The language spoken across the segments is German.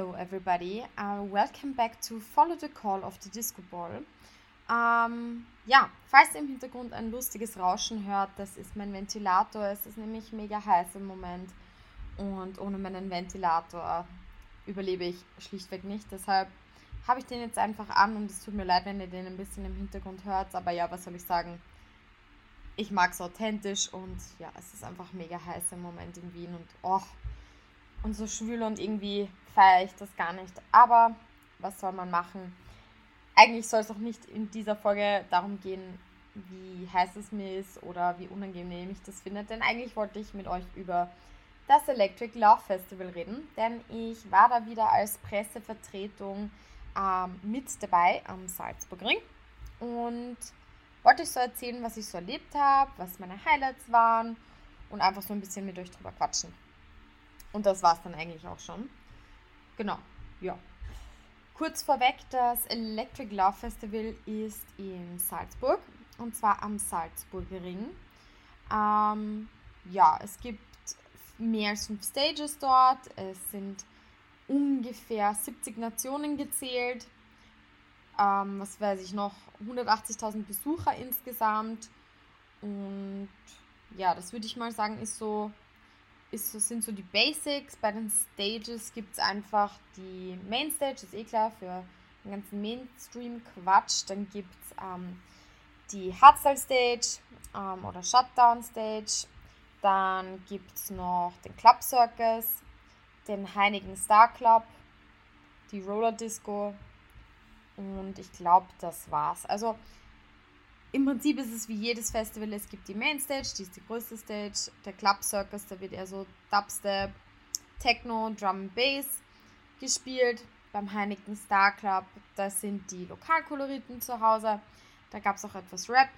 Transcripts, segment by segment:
Hello, everybody. Uh, welcome back to Follow the Call of the Disco Ball. Ähm, ja, falls ihr im Hintergrund ein lustiges Rauschen hört, das ist mein Ventilator. Es ist nämlich mega heiß im Moment und ohne meinen Ventilator überlebe ich schlichtweg nicht. Deshalb habe ich den jetzt einfach an und es tut mir leid, wenn ihr den ein bisschen im Hintergrund hört. Aber ja, was soll ich sagen? Ich mag es authentisch und ja, es ist einfach mega heiß im Moment in Wien und oh, und so schwül und irgendwie feiere ich das gar nicht. Aber was soll man machen? Eigentlich soll es auch nicht in dieser Folge darum gehen, wie heiß es mir ist oder wie unangenehm ich das finde, denn eigentlich wollte ich mit euch über das Electric Love Festival reden, denn ich war da wieder als Pressevertretung ähm, mit dabei am Salzburgring und wollte euch so erzählen, was ich so erlebt habe, was meine Highlights waren und einfach so ein bisschen mit euch drüber quatschen. Und das war es dann eigentlich auch schon. Genau, ja. Kurz vorweg, das Electric Love Festival ist in Salzburg und zwar am Salzburger Ring. Ähm, ja, es gibt mehr als fünf Stages dort. Es sind ungefähr 70 Nationen gezählt. Ähm, was weiß ich noch? 180.000 Besucher insgesamt. Und ja, das würde ich mal sagen, ist so ist, sind so die Basics. Bei den Stages gibt es einfach die Mainstage, ist eh klar, für den ganzen Mainstream-Quatsch. Dann gibt es ähm, die Hardstyle-Stage ähm, oder Shutdown-Stage. Dann gibt es noch den Club Circus, den Heinigen Star Club, die Roller Disco und ich glaube, das war's. Also im Prinzip ist es wie jedes Festival, es gibt die Mainstage, die ist die größte Stage, der Club Circus, da wird eher so Dubstep, Techno, Drum Bass gespielt. Beim Heineken Star Club, da sind die Lokalkoloriten zu Hause. Da gab es auch etwas Rap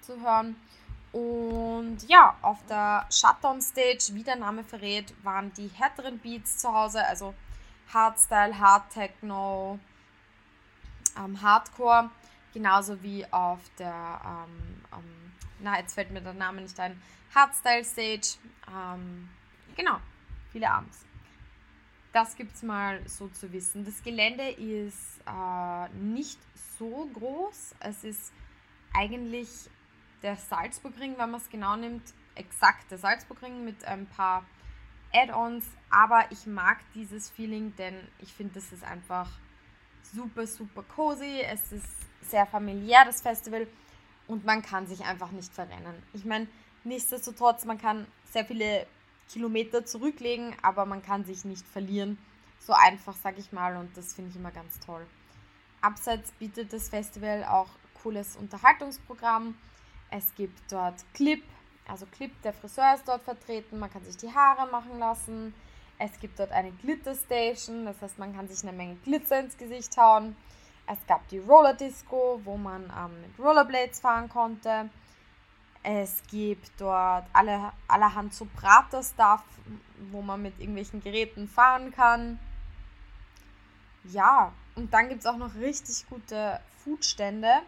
zu hören. Und ja, auf der Shutdown Stage, wie der Name verrät, waren die härteren Beats zu Hause, also Hardstyle, Hard Techno, ähm, Hardcore. Genauso wie auf der, ähm, ähm, na, jetzt fällt mir der Name nicht ein, Hardstyle Stage. Ähm, genau, viele Abends. Das gibt es mal so zu wissen. Das Gelände ist äh, nicht so groß. Es ist eigentlich der Salzburgring, wenn man es genau nimmt, exakt der Salzburgring mit ein paar Add-ons. Aber ich mag dieses Feeling, denn ich finde, das ist einfach super, super cozy. Es ist sehr familiär, das Festival. Und man kann sich einfach nicht verrennen. Ich meine, nichtsdestotrotz, man kann sehr viele Kilometer zurücklegen, aber man kann sich nicht verlieren. So einfach, sag ich mal, und das finde ich immer ganz toll. Abseits bietet das Festival auch cooles Unterhaltungsprogramm. Es gibt dort Clip, also Clip, der Friseur ist dort vertreten, man kann sich die Haare machen lassen. Es gibt dort eine Glitter Station, das heißt, man kann sich eine Menge Glitzer ins Gesicht hauen. Es gab die Roller Disco, wo man ähm, mit Rollerblades fahren konnte. Es gibt dort alle, allerhand so Prater-Stuff, wo man mit irgendwelchen Geräten fahren kann. Ja, und dann gibt es auch noch richtig gute Foodstände.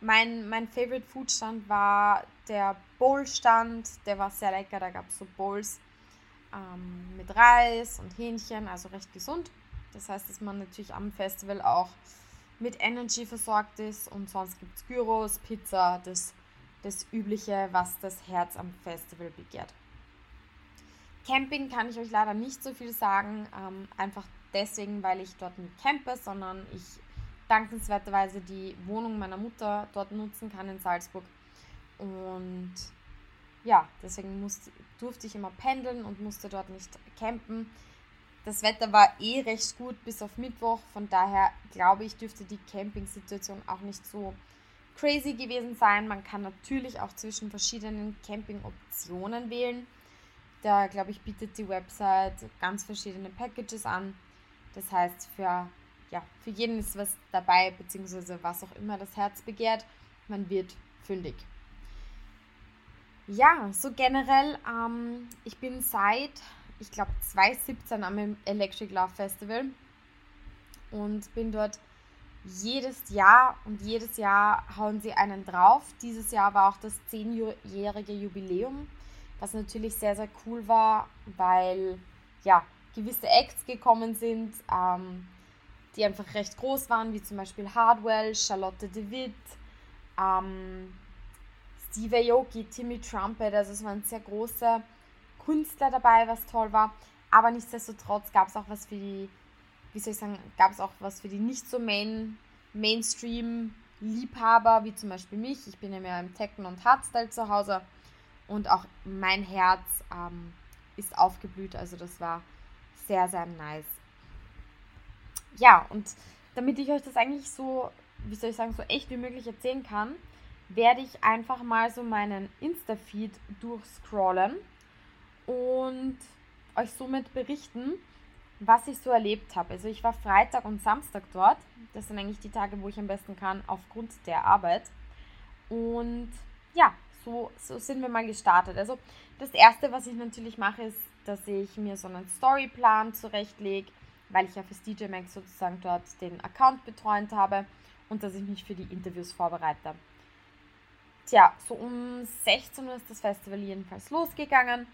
Mein, mein Favorite Foodstand war der Bowl-Stand. Der war sehr lecker. Da gab es so Bowls ähm, mit Reis und Hähnchen, also recht gesund. Das heißt, dass man natürlich am Festival auch mit Energy versorgt ist und sonst gibt es Gyros, Pizza, das, das Übliche, was das Herz am Festival begehrt. Camping kann ich euch leider nicht so viel sagen, ähm, einfach deswegen, weil ich dort nicht campe, sondern ich dankenswerterweise die Wohnung meiner Mutter dort nutzen kann in Salzburg. Und ja, deswegen musste, durfte ich immer pendeln und musste dort nicht campen. Das Wetter war eh recht gut bis auf Mittwoch, von daher glaube ich, dürfte die Camping-Situation auch nicht so crazy gewesen sein. Man kann natürlich auch zwischen verschiedenen Camping-Optionen wählen. Da glaube ich, bietet die Website ganz verschiedene Packages an. Das heißt, für, ja, für jeden ist was dabei, beziehungsweise was auch immer das Herz begehrt. Man wird fündig. Ja, so generell, ähm, ich bin seit ich glaube, 2017 am Electric Love Festival und bin dort jedes Jahr und jedes Jahr hauen sie einen drauf. Dieses Jahr war auch das zehnjährige Jubiläum, was natürlich sehr, sehr cool war, weil ja, gewisse Acts gekommen sind, ähm, die einfach recht groß waren, wie zum Beispiel Hardwell, Charlotte DeWitt, ähm, Steve Aoki, Timmy Trumpet, also es waren sehr große Künstler dabei, was toll war. Aber nichtsdestotrotz gab es auch was für die, wie soll ich sagen, gab es auch was für die nicht so Main, Mainstream-Liebhaber, wie zum Beispiel mich. Ich bin ja mehr im Techno und Hardstyle zu Hause und auch mein Herz ähm, ist aufgeblüht. Also das war sehr, sehr nice. Ja, und damit ich euch das eigentlich so, wie soll ich sagen, so echt wie möglich erzählen kann, werde ich einfach mal so meinen Insta-Feed durchscrollen und euch somit berichten, was ich so erlebt habe. Also ich war Freitag und Samstag dort. Das sind eigentlich die Tage, wo ich am besten kann, aufgrund der Arbeit. Und ja, so, so sind wir mal gestartet. Also das Erste, was ich natürlich mache, ist, dass ich mir so einen Storyplan zurechtlege, weil ich ja fürs DJ Max sozusagen dort den Account betreut habe und dass ich mich für die Interviews vorbereite. Tja, so um 16 Uhr ist das Festival jedenfalls losgegangen.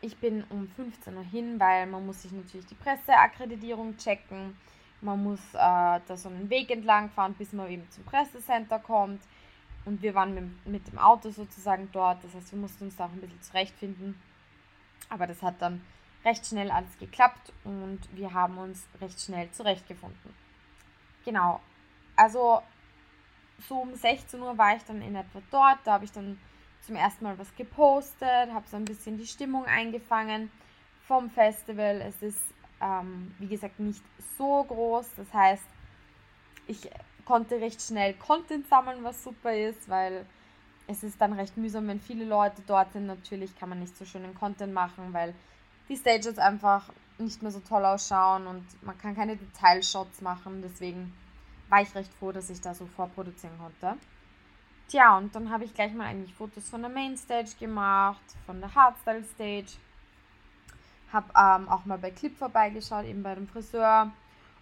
Ich bin um 15 Uhr hin, weil man muss sich natürlich die Presseakkreditierung checken. Man muss äh, da so einen Weg entlang fahren, bis man eben zum Pressecenter kommt. Und wir waren mit, mit dem Auto sozusagen dort. Das heißt, wir mussten uns da auch ein bisschen zurechtfinden. Aber das hat dann recht schnell alles geklappt und wir haben uns recht schnell zurechtgefunden. Genau. Also so um 16 Uhr war ich dann in etwa dort. Da habe ich dann zum ersten Mal was gepostet, habe so ein bisschen die Stimmung eingefangen vom Festival. Es ist, ähm, wie gesagt, nicht so groß. Das heißt, ich konnte recht schnell Content sammeln, was super ist, weil es ist dann recht mühsam, wenn viele Leute dort sind. Natürlich kann man nicht so schönen Content machen, weil die Stages einfach nicht mehr so toll ausschauen und man kann keine Detailshots machen. Deswegen war ich recht froh, dass ich da so vorproduzieren konnte. Tja, und dann habe ich gleich mal eigentlich Fotos von der Mainstage gemacht, von der Hardstyle Stage. Habe ähm, auch mal bei Clip vorbeigeschaut, eben bei dem Friseur.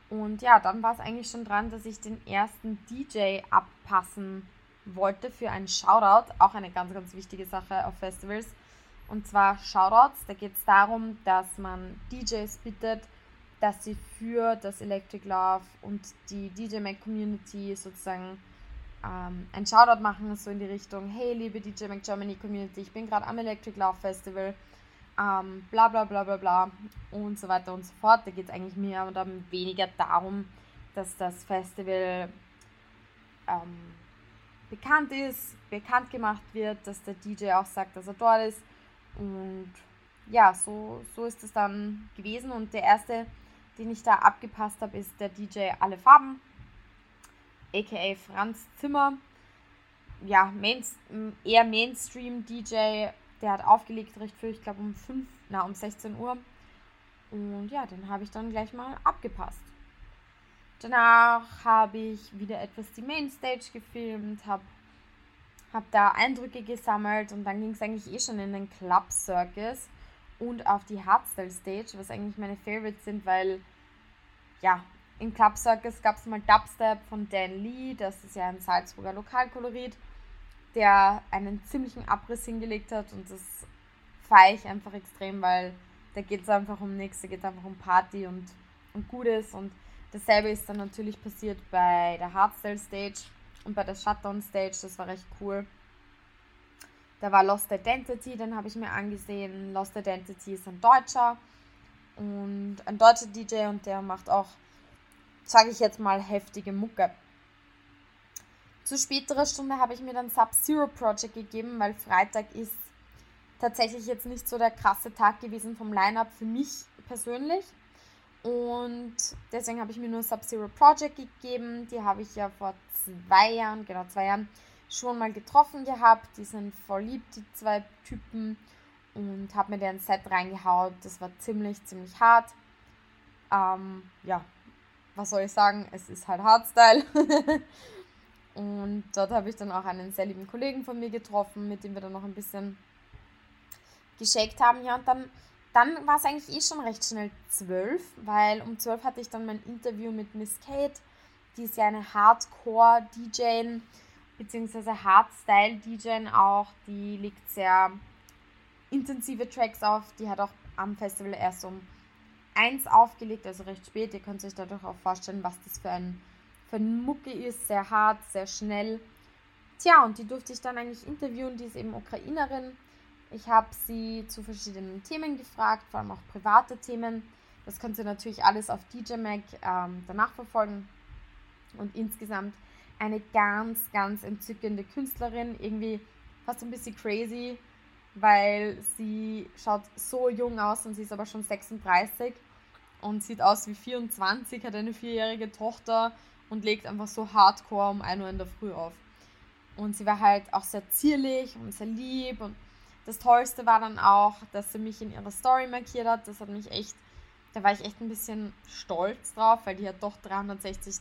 Und ja, dann war es eigentlich schon dran, dass ich den ersten DJ abpassen wollte für einen Shoutout. Auch eine ganz, ganz wichtige Sache auf Festivals. Und zwar Shoutouts. Da geht es darum, dass man DJs bittet, dass sie für das Electric Love und die DJ Mac Community sozusagen ähm, ein Shoutout machen, so in die Richtung, hey liebe DJ Mac Germany Community, ich bin gerade am Electric Love Festival, ähm, bla bla bla bla bla und so weiter und so fort. Da geht es eigentlich mehr oder weniger darum, dass das Festival ähm, bekannt ist, bekannt gemacht wird, dass der DJ auch sagt, dass er dort ist. Und ja, so, so ist es dann gewesen. Und der erste den ich da abgepasst habe, ist der DJ Alle Farben, aka Franz Zimmer. Ja, Main, eher Mainstream-DJ, der hat aufgelegt recht früh, ich glaube um 5, na um 16 Uhr. Und ja, den habe ich dann gleich mal abgepasst. Danach habe ich wieder etwas die Mainstage gefilmt, habe hab da Eindrücke gesammelt und dann ging es eigentlich eh schon in den Club Circus und auf die Hardstyle Stage, was eigentlich meine Favorites sind, weil ja, im Club Circus gab es mal Dubstep von Dan Lee, das ist ja ein Salzburger Lokalkolorit, der einen ziemlichen Abriss hingelegt hat und das feiere ich einfach extrem, weil da geht es einfach um nichts, da geht es einfach um Party und, und Gutes und dasselbe ist dann natürlich passiert bei der Hardstyle Stage und bei der Shutdown Stage, das war recht cool. Da war Lost Identity, den habe ich mir angesehen. Lost Identity ist ein Deutscher und ein deutscher DJ und der macht auch, sage ich jetzt mal, heftige Mucke. Zu späterer Stunde habe ich mir dann Sub-Zero Project gegeben, weil Freitag ist tatsächlich jetzt nicht so der krasse Tag gewesen vom Line-Up für mich persönlich. Und deswegen habe ich mir nur Sub-Zero Project gegeben. Die habe ich ja vor zwei Jahren, genau zwei Jahren, schon mal getroffen gehabt. Die sind voll lieb, die zwei Typen. Und habe mir deren Set reingehaut. Das war ziemlich, ziemlich hart. Ähm, ja, was soll ich sagen? Es ist halt Hardstyle. und dort habe ich dann auch einen sehr lieben Kollegen von mir getroffen, mit dem wir dann noch ein bisschen geschickt haben. Ja, und dann, dann war es eigentlich eh schon recht schnell zwölf, weil um zwölf hatte ich dann mein Interview mit Miss Kate. Die ist ja eine Hardcore-DJ beziehungsweise Hardstyle-DJ auch. Die liegt sehr intensive Tracks auf. Die hat auch am Festival erst um 1 aufgelegt, also recht spät. Ihr könnt euch dadurch auch vorstellen, was das für ein, für ein Mucke ist. Sehr hart, sehr schnell. Tja, und die durfte ich dann eigentlich interviewen. Die ist eben Ukrainerin. Ich habe sie zu verschiedenen Themen gefragt, vor allem auch private Themen. Das könnt ihr natürlich alles auf DJ Mac ähm, danach verfolgen. Und insgesamt eine ganz, ganz entzückende Künstlerin. Irgendwie fast ein bisschen crazy, weil sie schaut so jung aus und sie ist aber schon 36 und sieht aus wie 24, hat eine vierjährige Tochter und legt einfach so hardcore um 1 Uhr in der Früh auf. Und sie war halt auch sehr zierlich und sehr lieb und das Tollste war dann auch, dass sie mich in ihrer Story markiert hat. Das hat mich echt, da war ich echt ein bisschen stolz drauf, weil die hat doch 360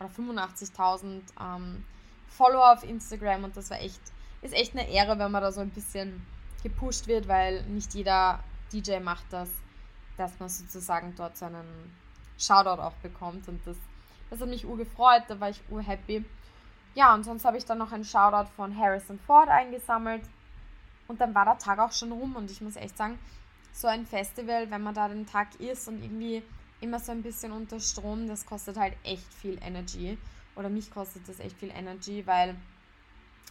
oder 85.000 ähm, Follower auf Instagram und das war echt, ist echt eine Ehre, wenn man da so ein bisschen gepusht wird, weil nicht jeder DJ macht das, dass man sozusagen dort seinen Shoutout auch bekommt und das, das hat mich urgefreut, da war ich urhappy. Ja, und sonst habe ich dann noch einen Shoutout von Harrison Ford eingesammelt und dann war der Tag auch schon rum und ich muss echt sagen, so ein Festival, wenn man da den Tag ist und irgendwie immer so ein bisschen unter Strom, das kostet halt echt viel Energy. Oder mich kostet das echt viel Energy, weil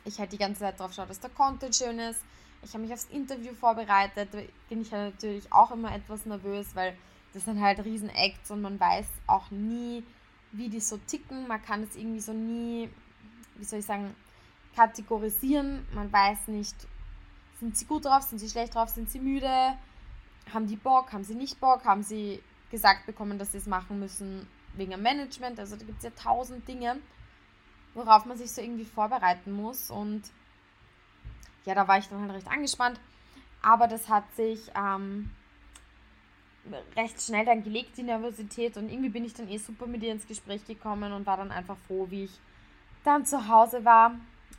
ich halt die ganze Zeit drauf schaue, dass der Content schön ist. Ich habe mich aufs Interview vorbereitet, da bin ich halt natürlich auch immer etwas nervös, weil das sind halt riesen Acts und man weiß auch nie, wie die so ticken. Man kann es irgendwie so nie, wie soll ich sagen, kategorisieren. Man weiß nicht, sind sie gut drauf, sind sie schlecht drauf, sind sie müde, haben die Bock, haben sie nicht Bock, haben sie gesagt bekommen, dass sie es machen müssen wegen dem Management. Also da gibt es ja tausend Dinge, worauf man sich so irgendwie vorbereiten muss. Und ja, da war ich dann halt recht angespannt. Aber das hat sich ähm, recht schnell dann gelegt, die Nervosität. Und irgendwie bin ich dann eh super mit ihr ins Gespräch gekommen und war dann einfach froh, wie ich dann zu Hause war.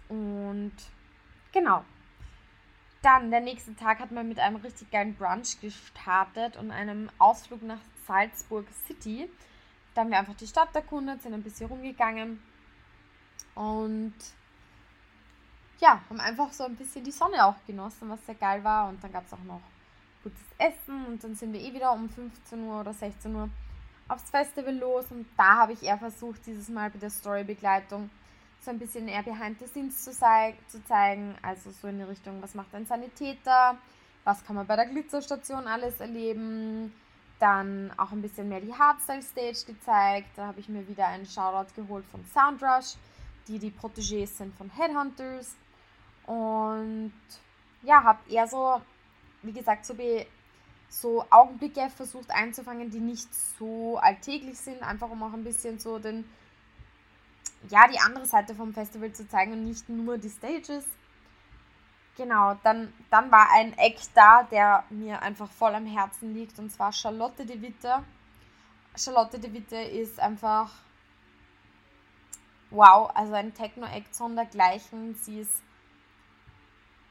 Und genau, dann, der nächste Tag hat man mit einem richtig geilen Brunch gestartet und einem Ausflug nach Salzburg City. Da haben wir einfach die Stadt erkundet, sind ein bisschen rumgegangen und ja, haben einfach so ein bisschen die Sonne auch genossen, was sehr geil war. Und dann gab es auch noch gutes Essen und dann sind wir eh wieder um 15 Uhr oder 16 Uhr aufs Festival los und da habe ich eher versucht, dieses Mal bei der Storybegleitung so ein bisschen eher behind the scenes zu, zu zeigen. Also so in die Richtung, was macht ein Sanitäter, was kann man bei der Glitzerstation alles erleben. Dann auch ein bisschen mehr die Hardstyle Stage gezeigt. Da habe ich mir wieder einen Shoutout geholt von Soundrush, die die Protégés sind von Headhunters. Und ja, habe eher so, wie gesagt, so, so Augenblicke versucht einzufangen, die nicht so alltäglich sind, einfach um auch ein bisschen so den ja, die andere Seite vom Festival zu zeigen und nicht nur die Stages. Genau, dann, dann war ein Act da, der mir einfach voll am Herzen liegt, und zwar Charlotte de Witte. Charlotte de Witte ist einfach wow, also ein Techno-Act sondergleichen. Sie ist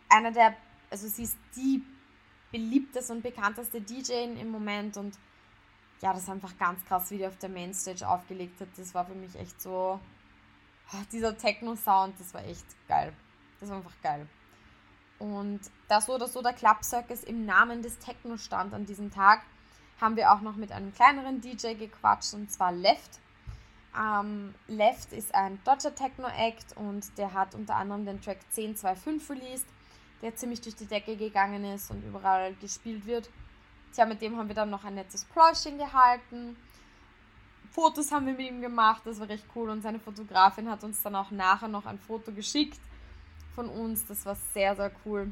einer der, also sie ist die beliebteste und bekannteste DJ im Moment und ja, das ist einfach ganz krass, wie die auf der Mainstage aufgelegt hat. Das war für mich echt so, dieser Techno-Sound, das war echt geil. Das war einfach geil. Und da so oder so der Club Circus im Namen des Techno stand an diesem Tag, haben wir auch noch mit einem kleineren DJ gequatscht und zwar Left. Ähm, Left ist ein deutscher Techno-Act und der hat unter anderem den Track 1025 released, der ziemlich durch die Decke gegangen ist und überall gespielt wird. Tja, mit dem haben wir dann noch ein nettes Pläuschen gehalten Fotos haben wir mit ihm gemacht, das war recht cool. Und seine Fotografin hat uns dann auch nachher noch ein Foto geschickt von uns. Das war sehr, sehr cool.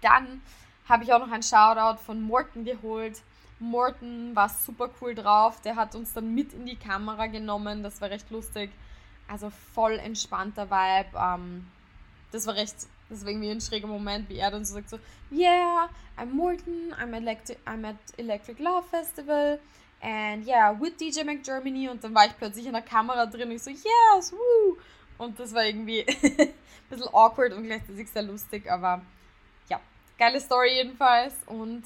Dann habe ich auch noch ein Shoutout von Morten geholt. Morten war super cool drauf. Der hat uns dann mit in die Kamera genommen. Das war recht lustig. Also voll entspannter Vibe. Ähm, das war recht, das war irgendwie ein schräger Moment, wie er dann so sagt so, yeah, I'm Morten, I'm, I'm at Electric Love Festival. And yeah, with DJ Mac Germany. Und dann war ich plötzlich in der Kamera drin und ich so, yes, woo. Und das war irgendwie ein bisschen awkward und gleichzeitig sehr lustig. Aber ja, geile Story jedenfalls. Und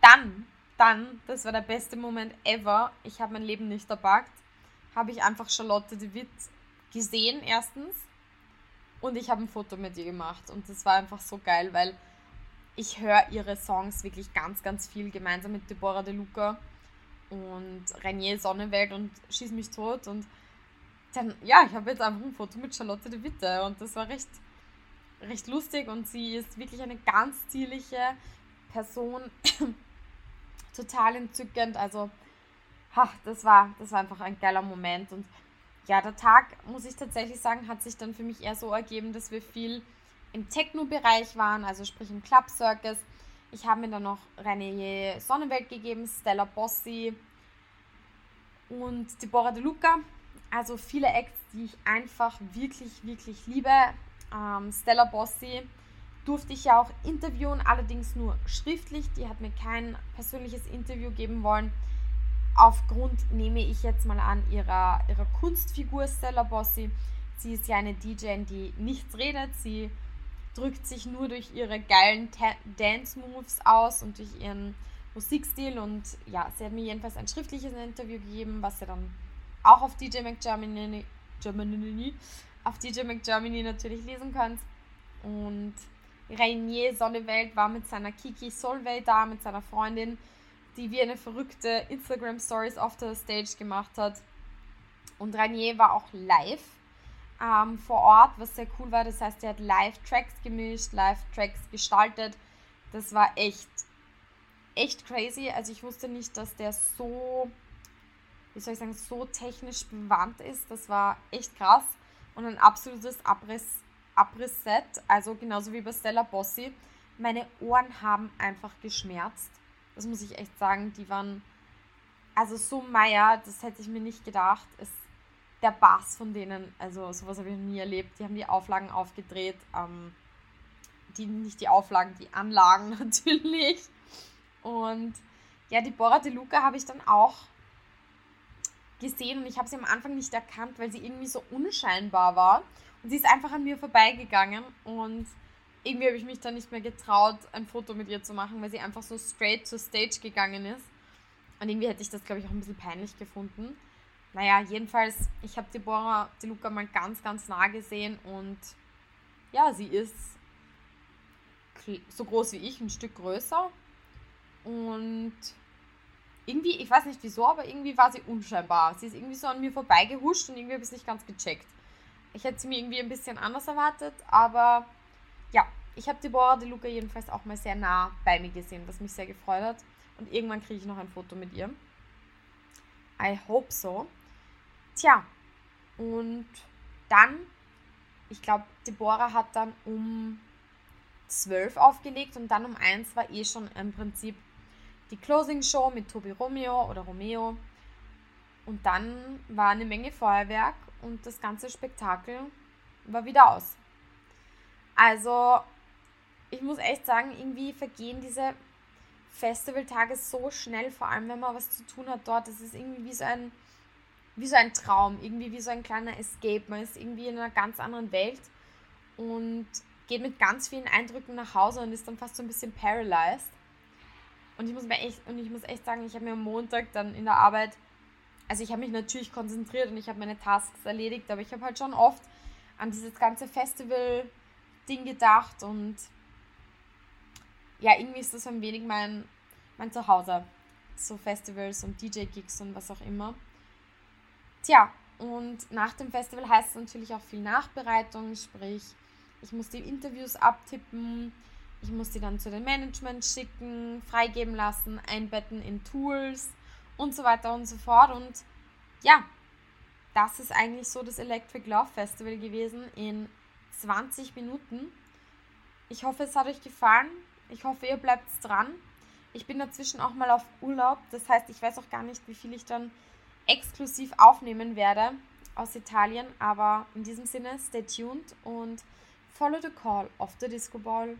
dann, dann, das war der beste Moment ever. Ich habe mein Leben nicht erpackt. Habe ich einfach Charlotte de Witt gesehen, erstens. Und ich habe ein Foto mit ihr gemacht. Und das war einfach so geil, weil ich höre ihre Songs wirklich ganz, ganz viel gemeinsam mit Deborah De Luca und Renier Sonnenwelt und Schieß mich tot. Und dann, ja, ich habe jetzt einfach ein Foto mit Charlotte de Witte. Und das war recht, recht lustig. Und sie ist wirklich eine ganz zierliche Person, total entzückend, also ha, das war, das war einfach ein geiler Moment. Und ja, der Tag, muss ich tatsächlich sagen, hat sich dann für mich eher so ergeben, dass wir viel im Techno-Bereich waren, also sprich im Club Circus. Ich habe mir dann noch René Sonnenwelt gegeben, Stella Bossi und Deborah De Luca. Also viele Acts, die ich einfach wirklich, wirklich liebe. Ähm, Stella Bossi durfte ich ja auch interviewen, allerdings nur schriftlich. Die hat mir kein persönliches Interview geben wollen. Aufgrund, nehme ich jetzt mal an, ihrer, ihrer Kunstfigur Stella Bossi. Sie ist ja eine DJ, die nichts redet. Sie drückt sich nur durch ihre geilen Dance-Moves aus und durch ihren Musikstil. Und ja, sie hat mir jedenfalls ein schriftliches Interview gegeben, was ihr dann auch auf DJ McGermany, Germany, auf DJ McGermany natürlich lesen könnt. Und Rainier Sonnewelt war mit seiner Kiki Solveig da, mit seiner Freundin, die wie eine verrückte Instagram-Stories auf der Stage gemacht hat. Und Rainier war auch live ähm, vor Ort, was sehr cool war. Das heißt, er hat Live-Tracks gemischt, Live-Tracks gestaltet. Das war echt, echt crazy. Also ich wusste nicht, dass der so, wie soll ich sagen, so technisch bewandt ist. Das war echt krass. Und ein absolutes Abriss, Abriss-Set. Also genauso wie bei Stella Bossi. Meine Ohren haben einfach geschmerzt. Das muss ich echt sagen. Die waren also so meier, das hätte ich mir nicht gedacht. Es der Bass von denen, also sowas habe ich noch nie erlebt. Die haben die Auflagen aufgedreht. Ähm, die, nicht die Auflagen, die Anlagen natürlich. Und ja, die Bora de Luca habe ich dann auch gesehen und ich habe sie am Anfang nicht erkannt, weil sie irgendwie so unscheinbar war. Und sie ist einfach an mir vorbeigegangen und irgendwie habe ich mich dann nicht mehr getraut, ein Foto mit ihr zu machen, weil sie einfach so straight zur Stage gegangen ist. Und irgendwie hätte ich das, glaube ich, auch ein bisschen peinlich gefunden. Naja, jedenfalls, ich habe Deborah De Luca mal ganz, ganz nah gesehen und ja, sie ist so groß wie ich, ein Stück größer. Und irgendwie, ich weiß nicht wieso, aber irgendwie war sie unscheinbar. Sie ist irgendwie so an mir vorbeigehuscht und irgendwie habe ich es nicht ganz gecheckt. Ich hätte sie mir irgendwie ein bisschen anders erwartet, aber ich habe Deborah De Luca jedenfalls auch mal sehr nah bei mir gesehen, was mich sehr gefreut hat. Und irgendwann kriege ich noch ein Foto mit ihr. I hope so. Tja, und dann, ich glaube, Deborah hat dann um 12 aufgelegt und dann um 1 war eh schon im Prinzip die Closing Show mit Tobi Romeo oder Romeo. Und dann war eine Menge Feuerwerk und das ganze Spektakel war wieder aus. Also, ich muss echt sagen, irgendwie vergehen diese Festivaltage so schnell, vor allem wenn man was zu tun hat dort. Das ist irgendwie wie so ein wie so ein Traum, irgendwie wie so ein kleiner Escape. Man ist irgendwie in einer ganz anderen Welt und geht mit ganz vielen Eindrücken nach Hause und ist dann fast so ein bisschen paralyzed. Und ich muss mir echt, und ich muss echt sagen, ich habe mir am Montag dann in der Arbeit, also ich habe mich natürlich konzentriert und ich habe meine Tasks erledigt, aber ich habe halt schon oft an dieses ganze Festival-Ding gedacht und ja, irgendwie ist das ein wenig mein, mein Zuhause. So Festivals und DJ-Gigs und was auch immer. Tja, und nach dem Festival heißt es natürlich auch viel Nachbereitung, sprich, ich muss die Interviews abtippen, ich muss die dann zu den Management schicken, freigeben lassen, einbetten in Tools und so weiter und so fort. Und ja, das ist eigentlich so das Electric Love Festival gewesen in 20 Minuten. Ich hoffe, es hat euch gefallen. Ich hoffe, ihr bleibt dran. Ich bin dazwischen auch mal auf Urlaub. Das heißt, ich weiß auch gar nicht, wie viel ich dann exklusiv aufnehmen werde aus Italien. Aber in diesem Sinne, stay tuned und follow the call of the Disco Ball.